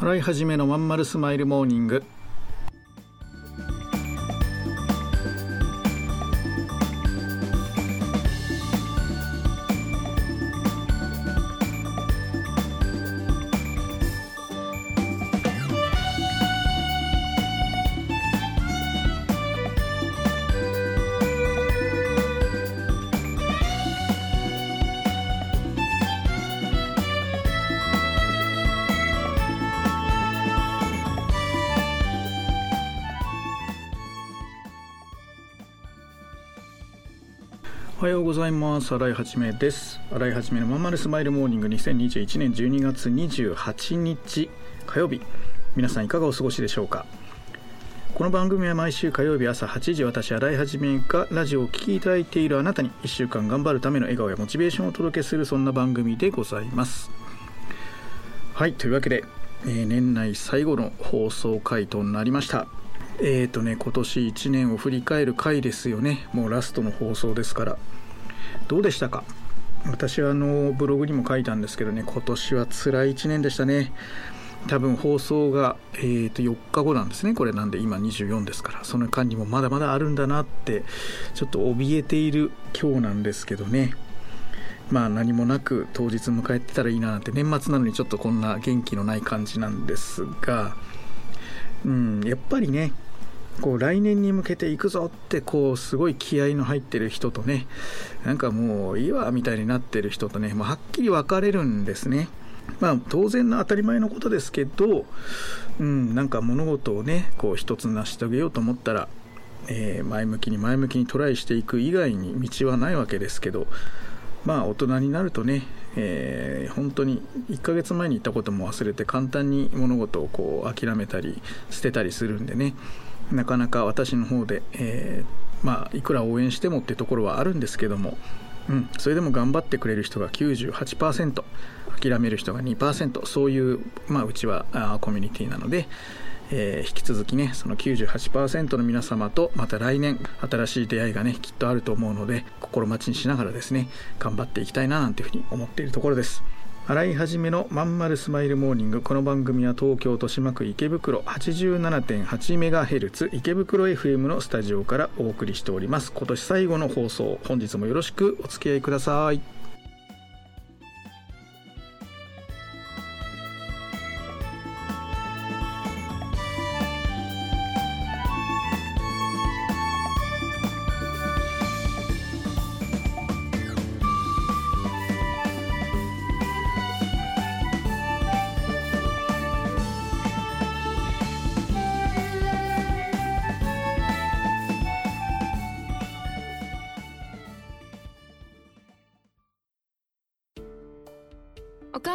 洗い始めのまんまるスマイルモーニング。はようございます。新井はじめです。新井はじめのまんまるスマイルモーニング2021年12月28日火曜日。皆さんいかがお過ごしでしょうか。この番組は毎週火曜日朝8時私新井はじめがラジオを聴きいただいているあなたに1週間頑張るための笑顔やモチベーションをお届けするそんな番組でございます。はいというわけで、えー、年内最後の放送回となりました。えーとね、今年1年を振り返る回ですよね。もうラストの放送ですから。どうでしたか？私はあのブログにも書いたんですけどね。今年は辛い1年でしたね。多分放送が、えー、と4日後なんですね。これなんで今24ですから。その間にもまだまだあるんだなってちょっと怯えている今日なんですけどね。まあ何もなく当日迎えてたらいいななんて年末なのにちょっとこんな元気のない感じなんですが。うんやっぱりねこう来年に向けていくぞってこうすごい気合の入ってる人とねなんかもういいわみたいになってる人とねもうはっきり分かれるんですね。まあ当然の当たり前のことですけど、うん、なんか物事をねこう一つ成し遂げようと思ったら、えー、前向きに前向きにトライしていく以外に道はないわけですけどまあ大人になるとね、えー、本当に1ヶ月前に言ったことも忘れて簡単に物事をこう諦めたり捨てたりするんでねなかなか私の方で、えー、まあいくら応援してもっていうところはあるんですけども、うん、それでも頑張ってくれる人が98%諦める人が2%そういう、まあ、うちはあコミュニティなので、えー、引き続きねその98%の皆様とまた来年新しい出会いがねきっとあると思うので心待ちにしながらですね頑張っていきたいななんていうふうに思っているところです。洗い始めのまんまるスマイルモーニング。この番組は東京豊島区池袋 87.8MHz 池袋 FM のスタジオからお送りしております。今年最後の放送本日もよろしくお付き合いください。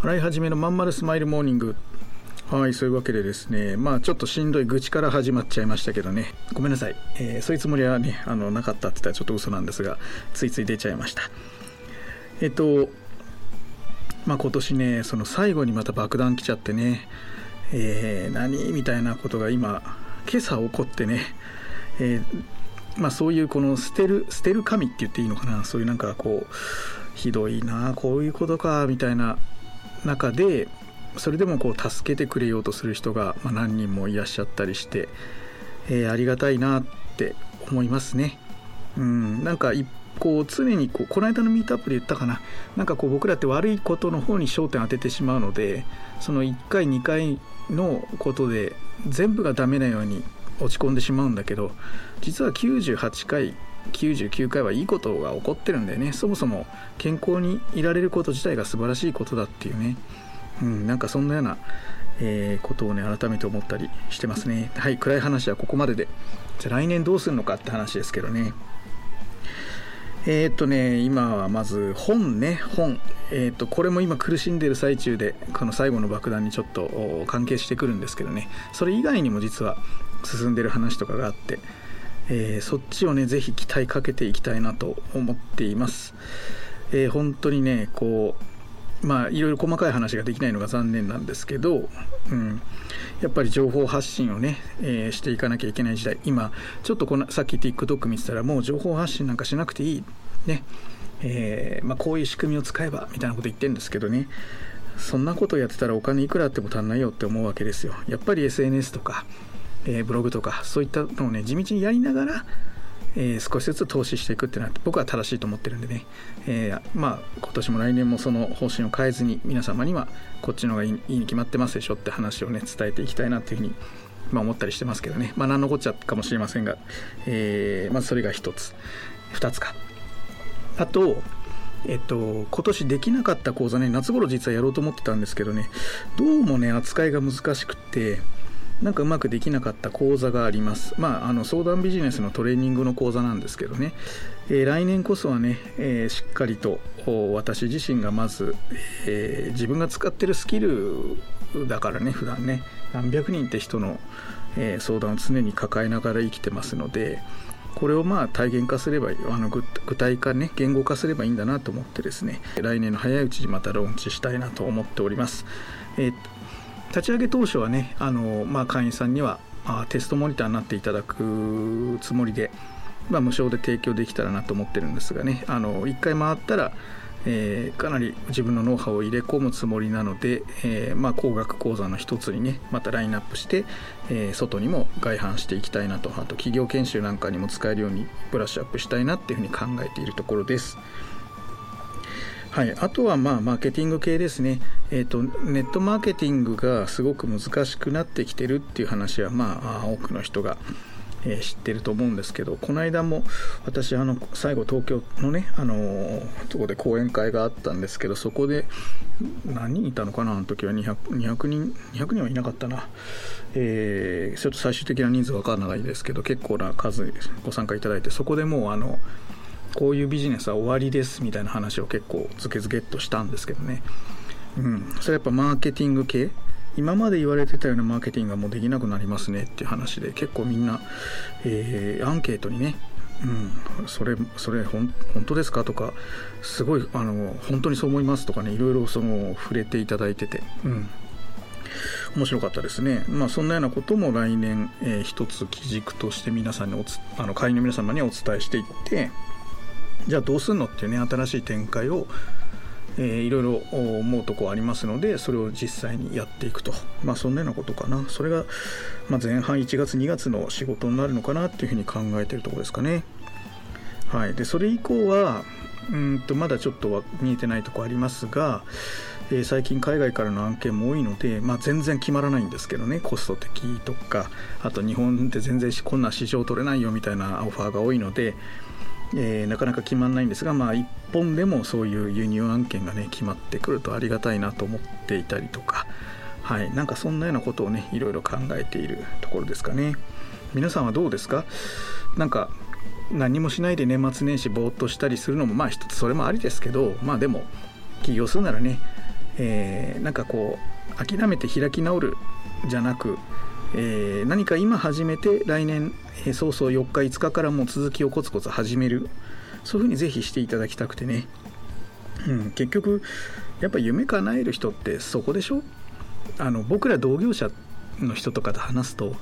洗い始めのまんまるスマイルモーニング。はいそういうわけでですね。まあちょっとしんどい愚痴から始まっちゃいましたけどね。ごめんなさい、えー、そういうつもりはねあのなかったって言ったらちょっと嘘なんですがついつい出ちゃいました。えっとまあ今年ねその最後にまた爆弾来ちゃってね。えー、何みたいなことが今今朝起こってね、えー、まあそういうこの捨てる捨てる神って言っていいのかな。そういうなんかこうひどいなこういうことかみたいな中でそれでもこう助けてくれようとする人が何人もいらっしゃったりして、えー、ありがたいなって思いますね。うん、なんかこう常にこうこの間のミートアップで言ったかななんかこう僕らって悪いことの方に焦点当ててしまうのでその1回2回のことで全部がダメなように落ち込んでしまうんだけど実は98回99回はいいことが起こってるんだよね。そもそも健康にいられること自体が素晴らしいことだっていうね、うん、なんかそんなような、えー、ことをね改めて思ったりしてますね。はい暗い話はここまでで。じゃあ来年どうするのかって話ですけどね。えー、っとね今はまず本ね。本。えー、っとこれも今苦しんでる最中でこの最後の爆弾にちょっと関係してくるんですけどね。それ以外にも実は進んでる話とかがあって。えー、そっちをねぜひ期待かけていきたいなと思っています、えー、本当にねこうまあいろいろ細かい話ができないのが残念なんですけど、うん、やっぱり情報発信をね、えー、していかなきゃいけない時代。今ちょっとこのさっき TikTok 見てたらもう情報発信なんかしなくていい。ね。え、まあ、こういう仕組みを使えばみたいなこと言ってるんですけどね。そんなことやってたらお金いくらあっても足んないよって思うわけですよ。やっぱり SNS とかえー、ブログとかそういったのをね地道にやりながら、えー、少しずつ投資していくっていうのは僕は正しいと思ってるんでね、えー、まあ今年も来年もその方針を変えずに皆様にはこっちの方がいいに決まってますでしょって話をね伝えていきたいなっていうふうにまあ、思ったりしてますけどね。まあ何のこっちゃかもしれませんが、えー、まずそれが一つ。二つか。あとえっと、今年できなかった講座ね、夏頃実はやろうと思ってたんですけどね、どうもね、扱いが難しくって、なんかうまくできなかった講座があります。まあ、あの相談ビジネスのトレーニングの講座なんですけどね、えー、来年こそはね、えー、しっかりと私自身がまず、えー、自分が使ってるスキルだからね、普段ね、何百人って人の、え相談を常に抱えながら生きてますので、これをまあ体現化すればあの具体化ね言語化すればいいんだなと思ってですね来年の早いうちにまたローンチしたいなと思っております。えー、立ち上げ当初はねあの、まあ、会員さんにはあテストモニターになっていただくつもりで、まあ、無償で提供できたらなと思ってるんですがねあの1回回ったら、えー、かなり自分のノウハウを入れ込むつもりなので、えー、まあ、工学講座の一つにねまたラインナップして、えー、外にも外販していきたいなとあと企業研修なんかにも使えるようにブラッシュアップしたいなっていうふうに考えているところです。はい、あとはまあマーケティング系ですね、えーと、ネットマーケティングがすごく難しくなってきてるっていう話は、まあ、多くの人が、えー、知ってると思うんですけどこの間も私あの最後東京のねあのとこで講演会があったんですけどそこで何人いたのかな？あの時は 200, 200人200人はいなかったな、えー、ちょっと最終的な人数分からないですけど結構な数ご参加いただいてそこでもうあのこういうビジネスは終わりですみたいな話を結構ズケズケっとしたんですけどね、うん、それやっぱマーケティング系。今まで言われてたようなマーケティングがもうできなくなりますねっていう話で結構みんな、えー、アンケートにねうん、それそれ本当ですかとかすごいあの本当にそう思いますとかねいろいろその触れていただいてて、うん、面白かったですね。まあ、そんなようなことも来年、えー、一つ基軸として皆さんにおつあの会員の皆様にお伝えしていってじゃあどうすんのっていうね新しい展開を、えー、いろいろ思うとこありますのでそれを実際にやっていくと。まあそんなようなことかな。それが、まあ、前半1月2月の仕事になるのかなっていうふうに考えてるところですかね。はい。でそれ以降はうんとまだちょっと見えてないとこありますが、えー、最近海外からの案件も多いので、まあ、全然決まらないんですけどね。コスト的とかあと日本って全然こんな市場取れないよみたいなオファーが多いのでえー、なかなか決まらないんですが、まあ、1本でもそういう輸入案件がね決まってくるとありがたいなと思っていたりとか、はい、なんかそんなようなことをねいろいろ考えているところですかね。皆さんはどうですか？なんか何もしないで年末年始ぼーっとしたりするのもまあ一つそれもありですけどまあでも起業するならね、えー、なんかこう諦めて開き直るじゃなくえー、何か今始めて来年、えー、早々4日5日からもう続きをコツコツ始める。そういうふうにぜひしていただきたくてね、うん、結局やっぱ夢叶える人ってそこでしょ？あの僕ら同業者の人とかと話すと、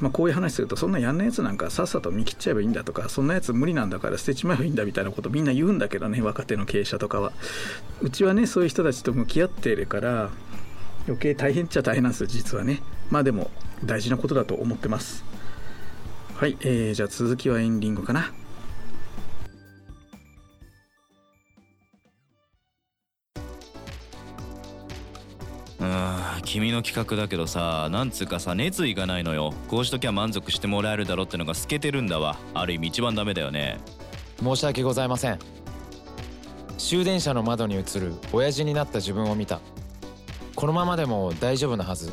まあ、こういう話するとそんなやんなやつなんかさっさと見切っちゃえばいいんだとかそんなやつ無理なんだから捨てちまえばいいんだみたいなことみんな言うんだけどね若手の経営者とかは。うちはねそういう人たちと向き合っているから余計大変っちゃ大変なんですよ実はね。まあでも大事なことだと思ってます。はい、えー、じゃあ続きはエンディングかな。あ君の企画だけどさなんつうかさ熱意がないのよ。こうしときゃ満足してもらえるだろってのが透けてるんだわ。ある意味一番ダメだよね。申し訳ございません。終電車の窓に映る親父になった自分を見た。このままでも大丈夫なはず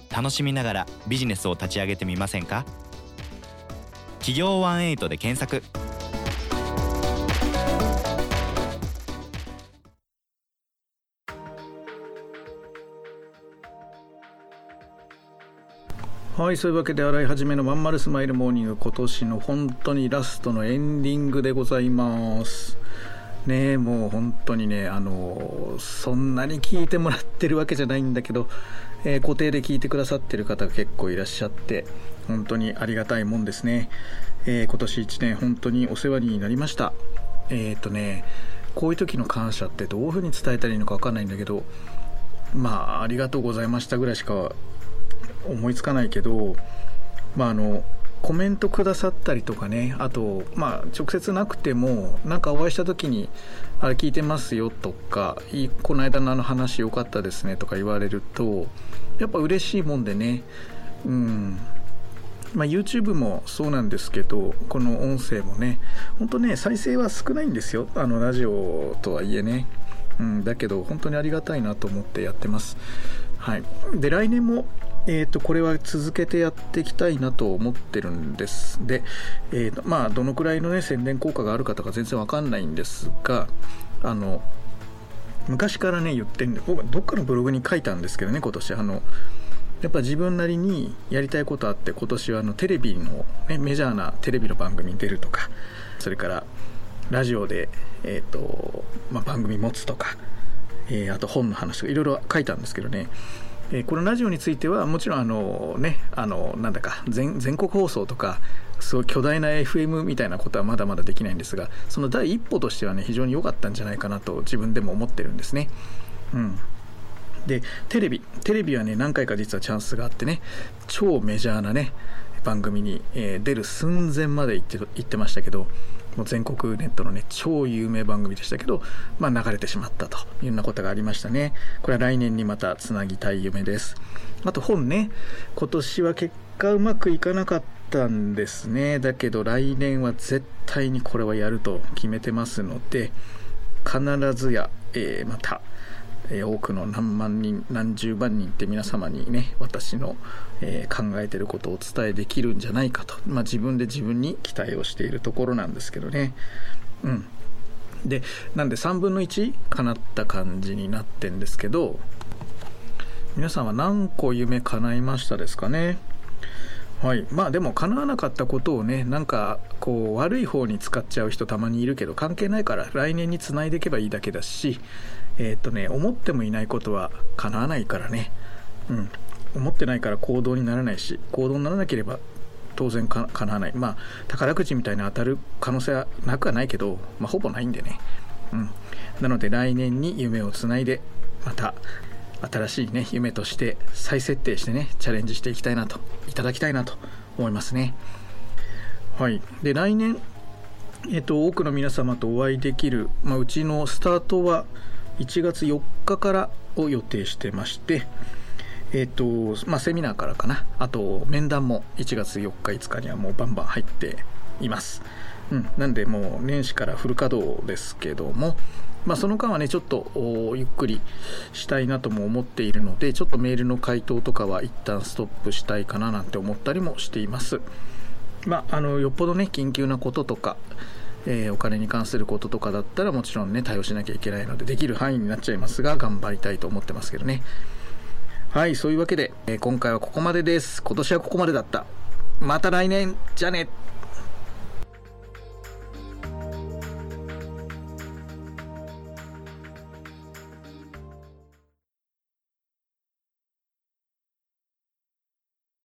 楽しみながらビジネスを立ち上げてみませんか？企業18で検索。はいそういうわけで洗い始めのまんまるスマイルモーニング今年の本当にラストのエンディングでございます。ねもう本当にねあのそんなに聞いてもらってるわけじゃないんだけど、えー、固定で聞いてくださってる方が結構いらっしゃって本当にありがたいもんですね、えー、今年1年本当にお世話になりました。えっ、ー、とねこういう時の感謝ってどういうふうに伝えたらいいのか分かんないんだけどまあありがとうございましたぐらいしか思いつかないけど、まあ、あのコメントくださったりとかねあと、まあ、直接なくてもなんかお会いした時に「あれ聞いてますよ」とか「この間のあの話良かったですね」とか言われるとやっぱ嬉しいもんでね。うん。まあ、YouTube もそうなんですけどこの音声もね本当ね再生は少ないんですよ。あのラジオとはいえね、うん、だけど本当にありがたいなと思ってやってます。はい。で来年もえーと、これは続けてやっていきたいなと思ってるんです。で、えーとまあ、どのくらいの、ね、宣伝効果があるかとか全然わかんないんですがあの昔からね言ってるんで僕どっかのブログに書いたんですけどね今年。あのやっぱ自分なりにやりたいことあって今年はあのテレビの、ね、メジャーなテレビの番組に出るとかそれからラジオで、えーとまあ、番組持つとか、えー、あと本の話とかいろいろ書いたんですけどね。えこのラジオについてはもちろんあのねあのなんだか全国放送とかすごい巨大な FM みたいなことはまだまだできないんですがその第一歩としてはね非常に良かったんじゃないかなと自分でも思ってるんですね。うんでテレビテレビはね何回か実はチャンスがあってね超メジャーなね番組に、え、出る寸前まで行って行ってましたけどもう全国ネットのね超有名番組でしたけど、まあ、流れてしまったというようなことがありましたね。これは来年にまたつなぎたい夢です。あと本ね今年は結果うまくいかなかったんですね。だけど来年は絶対にこれはやると決めてますので必ずや、えー、またえ多くの何万人何十万人って皆様にね私の、えー、考えてることをお伝えできるんじゃないかと、まあ、自分で自分に期待をしているところなんですけどね。うん。でなんで3分の1かなった感じになってんですけど皆さんは何個夢叶いましたですかね？はい。まあでも叶わなかったことをねなんかこう悪い方に使っちゃう人たまにいるけど関係ないから来年につないでいけばいいだけだしえー、っとね思ってもいないことは叶わないからね。うん。思ってないから行動にならないし行動にならなければ当然か叶わない。まあ宝くじみたいに当たる可能性はなくはないけど、まあ、ほぼないんでね。うん。なので来年に夢をつないでまた新しいね夢として再設定してねチャレンジしていきたいなといただきたいなと思いますね。はい。で来年えっと多くの皆様とお会いできる、まあ、うちのスタートは1月4日からを予定してましてえっ、とまあセミナーからかな。あと面談も1月4日5日にはもうバンバン入っています。うん、なんでもう年始からフル稼働ですけども、まあ、その間はねちょっとゆっくりしたいなとも思っているのでちょっとメールの回答とかは一旦ストップしたいかななんて思ったりもしています。まああのよっぽどね緊急なこととかえー、お金に関することとかだったらもちろんね対応しなきゃいけないのでできる範囲になっちゃいますが頑張りたいと思ってますけどね。はいそういうわけで、えー、今回はここまでです。今年はここまでだった。また来年。じゃね。